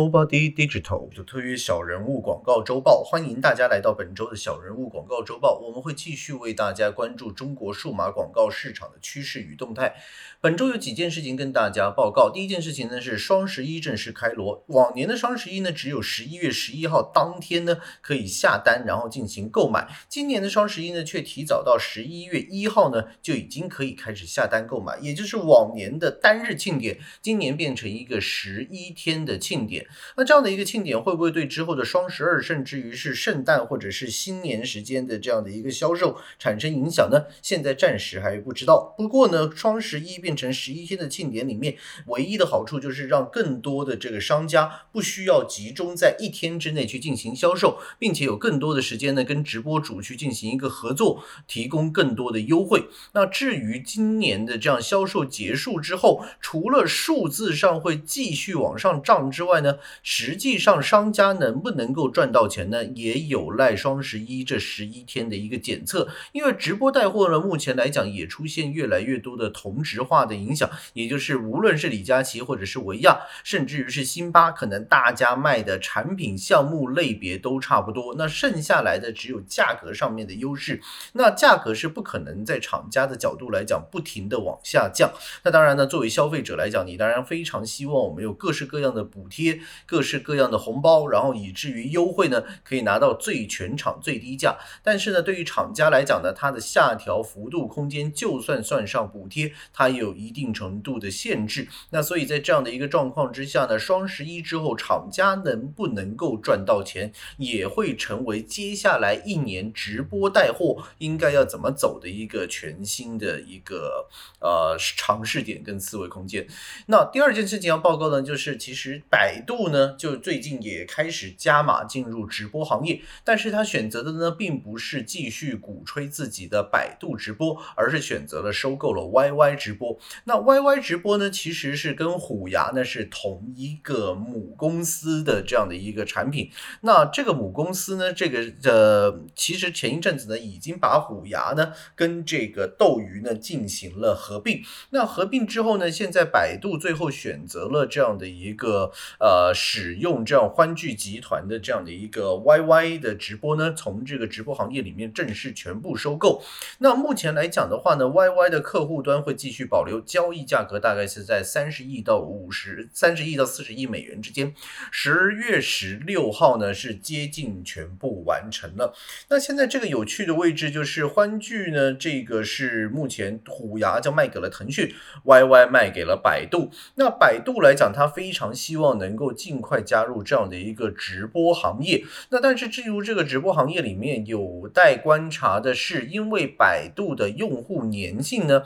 Nobody Digital 就特约小人物广告周报，欢迎大家来到本周的小人物广告周报。我们会继续为大家关注中国数码广告市场的趋势与动态。本周有几件事情跟大家报告。第一件事情呢是双十一正式开锣。往年的双十一呢只有十一月十一号当天呢可以下单，然后进行购买。今年的双十一呢却提早到十一月一号呢就已经可以开始下单购买，也就是往年的单日庆典，今年变成一个十一天的庆典。那这样的一个庆典会不会对之后的双十二，甚至于是圣诞或者是新年时间的这样的一个销售产生影响呢？现在暂时还不知道。不过呢，双十一变成十一天的庆典里面，唯一的好处就是让更多的这个商家不需要集中在一天之内去进行销售，并且有更多的时间呢跟直播主去进行一个合作，提供更多的优惠。那至于今年的这样销售结束之后，除了数字上会继续往上涨之外呢？实际上，商家能不能够赚到钱呢？也有赖双十一这十一天的一个检测。因为直播带货呢，目前来讲也出现越来越多的同质化的影响，也就是无论是李佳琦或者是维亚，甚至于是辛巴，可能大家卖的产品项目类别都差不多。那剩下来的只有价格上面的优势。那价格是不可能在厂家的角度来讲不停的往下降。那当然呢，作为消费者来讲，你当然非常希望我们有各式各样的补贴。各式各样的红包，然后以至于优惠呢，可以拿到最全场最低价。但是呢，对于厂家来讲呢，它的下调幅度空间，就算算上补贴，它也有一定程度的限制。那所以在这样的一个状况之下呢，双十一之后，厂家能不能够赚到钱，也会成为接下来一年直播带货应该要怎么走的一个全新的一个呃尝试点跟思维空间。那第二件事情要报告呢，就是其实百度。度呢，就最近也开始加码进入直播行业，但是他选择的呢，并不是继续鼓吹自己的百度直播，而是选择了收购了 YY 直播。那 YY 直播呢，其实是跟虎牙呢是同一个母公司的这样的一个产品。那这个母公司呢，这个呃，其实前一阵子呢，已经把虎牙呢跟这个斗鱼呢进行了合并。那合并之后呢，现在百度最后选择了这样的一个呃。呃使用这样欢聚集团的这样的一个 YY 的直播呢，从这个直播行业里面正式全部收购。那目前来讲的话呢，YY 的客户端会继续保留，交易价格大概是在三十亿到五十三十亿到四十亿美元之间。十月十六号呢是接近全部完成了。那现在这个有趣的位置就是欢聚呢，这个是目前虎牙就卖给了腾讯，YY 卖给了百度。那百度来讲，它非常希望能够。尽快加入这样的一个直播行业。那但是至于这个直播行业里面，有待观察的是，因为百度的用户粘性呢。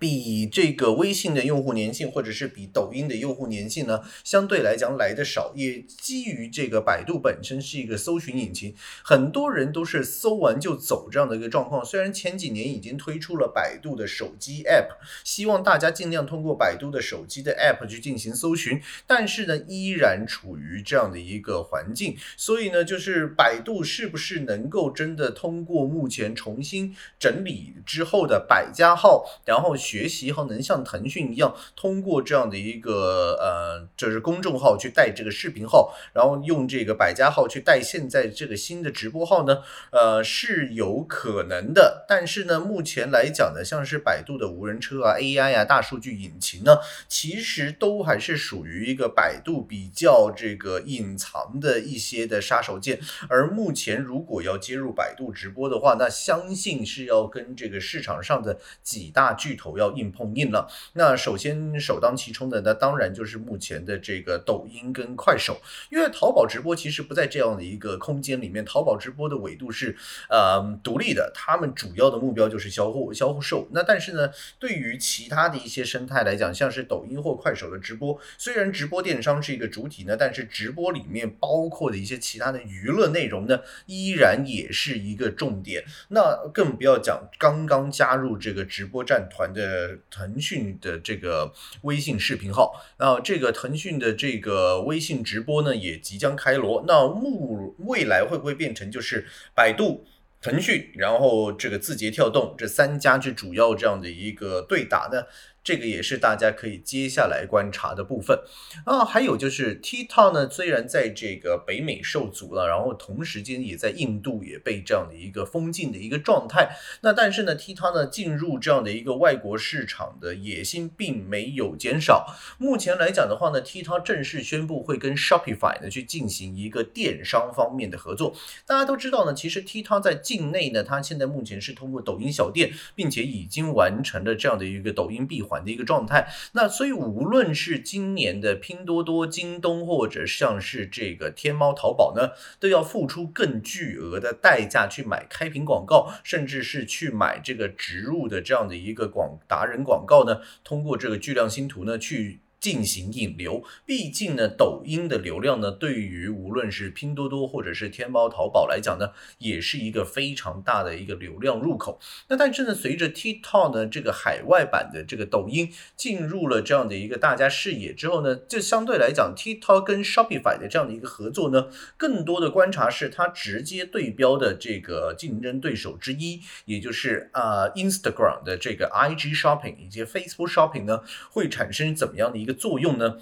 比这个微信的用户粘性，或者是比抖音的用户粘性呢，相对来讲来的少。也基于这个百度本身是一个搜寻引擎，很多人都是搜完就走这样的一个状况。虽然前几年已经推出了百度的手机 App，希望大家尽量通过百度的手机的 App 去进行搜寻，但是呢，依然处于这样的一个环境。所以呢，就是百度是不是能够真的通过目前重新整理之后的百家号，然后。学习和能像腾讯一样，通过这样的一个呃，就是公众号去带这个视频号，然后用这个百家号去带现在这个新的直播号呢，呃是有可能的。但是呢，目前来讲呢，像是百度的无人车啊、AI 啊、大数据引擎呢，其实都还是属于一个百度比较这个隐藏的一些的杀手锏。而目前如果要接入百度直播的话，那相信是要跟这个市场上的几大巨头。要硬碰硬了，那首先首当其冲的，那当然就是目前的这个抖音跟快手，因为淘宝直播其实不在这样的一个空间里面，淘宝直播的维度是呃独立的，他们主要的目标就是销货、销售。那但是呢，对于其他的一些生态来讲，像是抖音或快手的直播，虽然直播电商是一个主体呢，但是直播里面包括的一些其他的娱乐内容呢，依然也是一个重点。那更不要讲刚刚加入这个直播战团的。呃，腾讯的这个微信视频号，那这个腾讯的这个微信直播呢，也即将开锣。那目未来会不会变成就是百度？腾讯，然后这个字节跳动这三家最主要这样的一个对打呢？这个也是大家可以接下来观察的部分啊。还有就是 TikTok 呢，虽然在这个北美受阻了，然后同时间也在印度也被这样的一个封禁的一个状态。那但是呢，TikTok 呢进入这样的一个外国市场的野心并没有减少。目前来讲的话呢，TikTok 正式宣布会跟 Shopify 呢去进行一个电商方面的合作。大家都知道呢，其实 TikTok 在境内呢，它现在目前是通过抖音小店，并且已经完成了这样的一个抖音闭环环的一个状态。那所以无论是今年的拼多多、京东，或者像是这个天猫、淘宝呢，都要付出更巨额的代价去买开屏广告，甚至是去买这个植入的这样的一个广达人广告呢，通过这个巨量星图呢去。进行引流，毕竟呢，抖音的流量呢，对于无论是拼多多或者是天猫、淘宝来讲呢，也是一个非常大的一个流量入口。那但是呢，随着 TikTok 呢这个海外版的这个抖音进入了这样的一个大家视野之后呢，就相对来讲，TikTok 跟 Shopify 的这样的一个合作呢，更多的观察是它直接对标的这个竞争对手之一，也就是啊 Instagram 的这个 IG Shopping 以及 Facebook Shopping 呢，会产生怎么样的一个作用呢？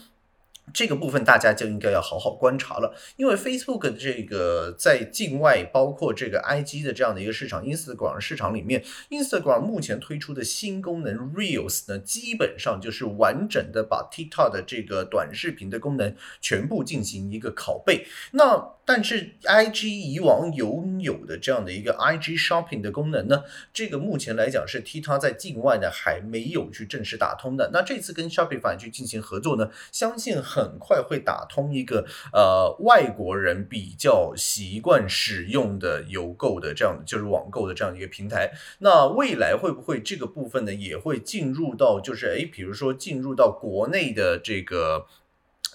这个部分大家就应该要好好观察了，因为 Facebook 的这个在境外，包括这个 IG 的这样的一个市场，Instagram 市场里面，Instagram 目前推出的新功能 Reels 呢，基本上就是完整的把 TikTok 的这个短视频的功能全部进行一个拷贝。那但是，IG 以往拥有的这样的一个 IG Shopping 的功能呢，这个目前来讲是 TikTok 在境外呢还没有去正式打通的。那这次跟 Shopify 去进行合作呢，相信很很快会打通一个呃外国人比较习惯使用的邮购的这样就是网购的这样一个平台。那未来会不会这个部分呢也会进入到就是诶，比如说进入到国内的这个。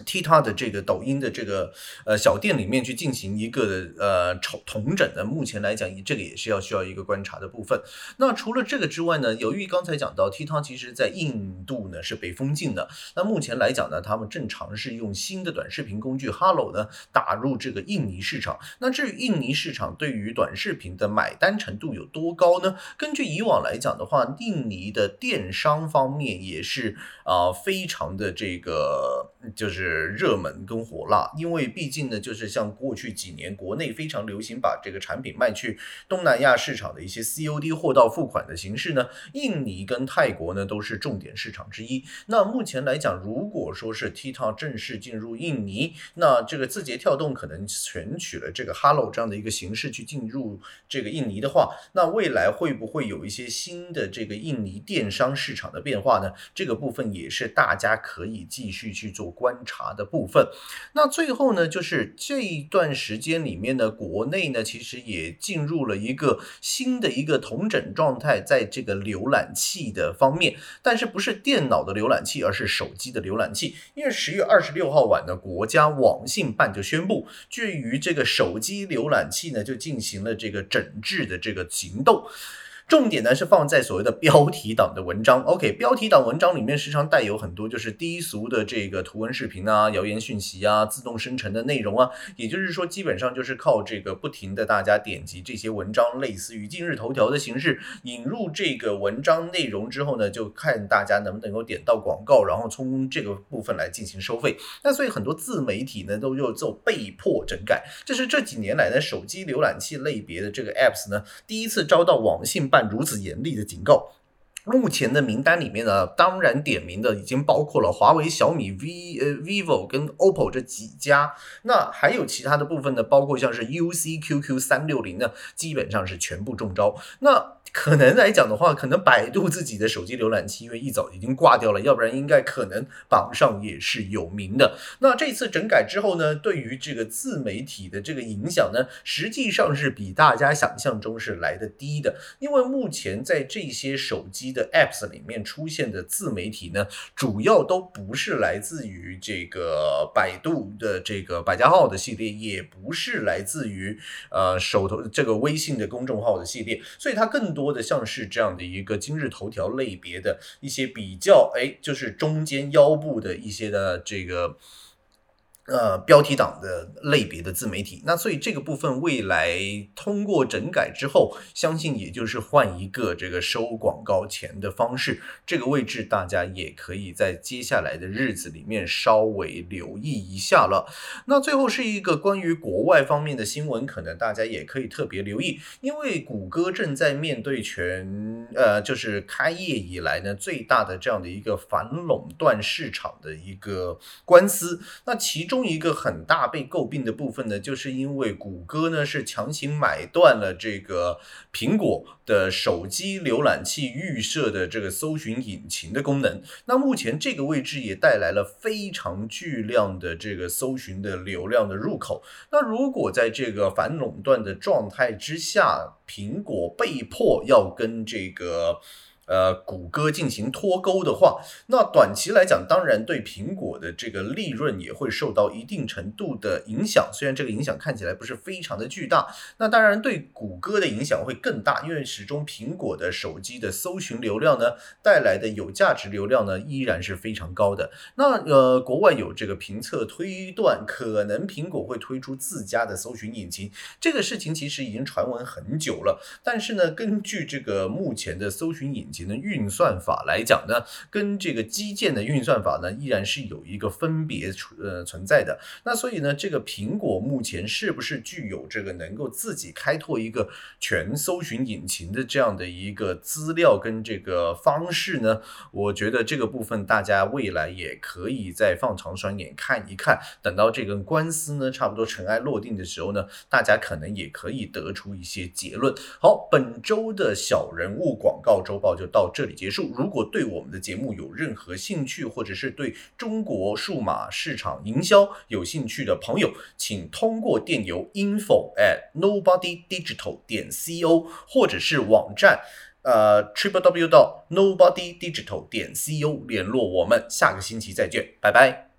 TikTok 的这个抖音的这个呃小店里面去进行一个呃重同整的，目前来讲，这个也是要需要一个观察的部分。那除了这个之外呢，由于刚才讲到 TikTok 其实在印度呢是被封禁的，那目前来讲呢，他们正尝试用新的短视频工具 Hello 呢打入这个印尼市场。那至于印尼市场对于短视频的买单程度有多高呢？根据以往来讲的话，印尼的电商方面也是啊非常的这个就是。热门跟火辣，因为毕竟呢，就是像过去几年国内非常流行把这个产品卖去东南亚市场的一些 COD 货到付款的形式呢，印尼跟泰国呢都是重点市场之一。那目前来讲，如果说是 TikTok 正式进入印尼，那这个字节跳动可能选取了这个 Hello 这样的一个形式去进入这个印尼的话，那未来会不会有一些新的这个印尼电商市场的变化呢？这个部分也是大家可以继续去做观察。的部分，那最后呢，就是这一段时间里面呢，国内呢其实也进入了一个新的一个同整状态，在这个浏览器的方面，但是不是电脑的浏览器，而是手机的浏览器。因为十月二十六号晚呢，国家网信办就宣布，对于这个手机浏览器呢，就进行了这个整治的这个行动。重点呢是放在所谓的标题党的文章。OK，标题党文章里面时常带有很多就是低俗的这个图文视频啊、谣言讯息啊、自动生成的内容啊。也就是说，基本上就是靠这个不停的大家点击这些文章，类似于今日头条的形式，引入这个文章内容之后呢，就看大家能不能够点到广告，然后从这个部分来进行收费。那所以很多自媒体呢都又做被迫整改，这是这几年来的手机浏览器类别的这个 apps 呢第一次遭到网信。办如此严厉的警告，目前的名单里面呢，当然点名的已经包括了华为、小米、V 呃 vivo 跟 OPPO 这几家，那还有其他的部分呢，包括像是 UC、QQ、三六零呢，基本上是全部中招。那可能来讲的话，可能百度自己的手机浏览器因为一早已经挂掉了，要不然应该可能榜上也是有名的。那这次整改之后呢，对于这个自媒体的这个影响呢，实际上是比大家想象中是来的低的。因为目前在这些手机的 Apps 里面出现的自媒体呢，主要都不是来自于这个百度的这个百家号的系列，也不是来自于呃手头这个微信的公众号的系列，所以它更多。的像是这样的一个今日头条类别的一些比较，哎，就是中间腰部的一些的这个。呃，标题党的类别的自媒体，那所以这个部分未来通过整改之后，相信也就是换一个这个收广告钱的方式，这个位置大家也可以在接下来的日子里面稍微留意一下了。那最后是一个关于国外方面的新闻，可能大家也可以特别留意，因为谷歌正在面对全呃，就是开业以来呢最大的这样的一个反垄断市场的一个官司，那其中。中一个很大被诟病的部分呢，就是因为谷歌呢是强行买断了这个苹果的手机浏览器预设的这个搜寻引擎的功能。那目前这个位置也带来了非常巨量的这个搜寻的流量的入口。那如果在这个反垄断的状态之下，苹果被迫要跟这个。呃，谷歌进行脱钩的话，那短期来讲，当然对苹果的这个利润也会受到一定程度的影响。虽然这个影响看起来不是非常的巨大，那当然对谷歌的影响会更大，因为始终苹果的手机的搜寻流量呢带来的有价值流量呢依然是非常高的。那呃，国外有这个评测推断，可能苹果会推出自家的搜寻引擎，这个事情其实已经传闻很久了。但是呢，根据这个目前的搜寻引擎的运算法来讲呢，跟这个基建的运算法呢，依然是有一个分别存呃存在的。那所以呢，这个苹果目前是不是具有这个能够自己开拓一个全搜寻引擎的这样的一个资料跟这个方式呢？我觉得这个部分大家未来也可以再放长双眼看一看。等到这个官司呢差不多尘埃落定的时候呢，大家可能也可以得出一些结论。好，本周的小人物广告周报就。到这里结束。如果对我们的节目有任何兴趣，或者是对中国数码市场营销有兴趣的朋友，请通过电邮 info at nobody digital 点 co，或者是网站呃 triple w 到 nobody digital 点 co 联络我们。下个星期再见，拜拜。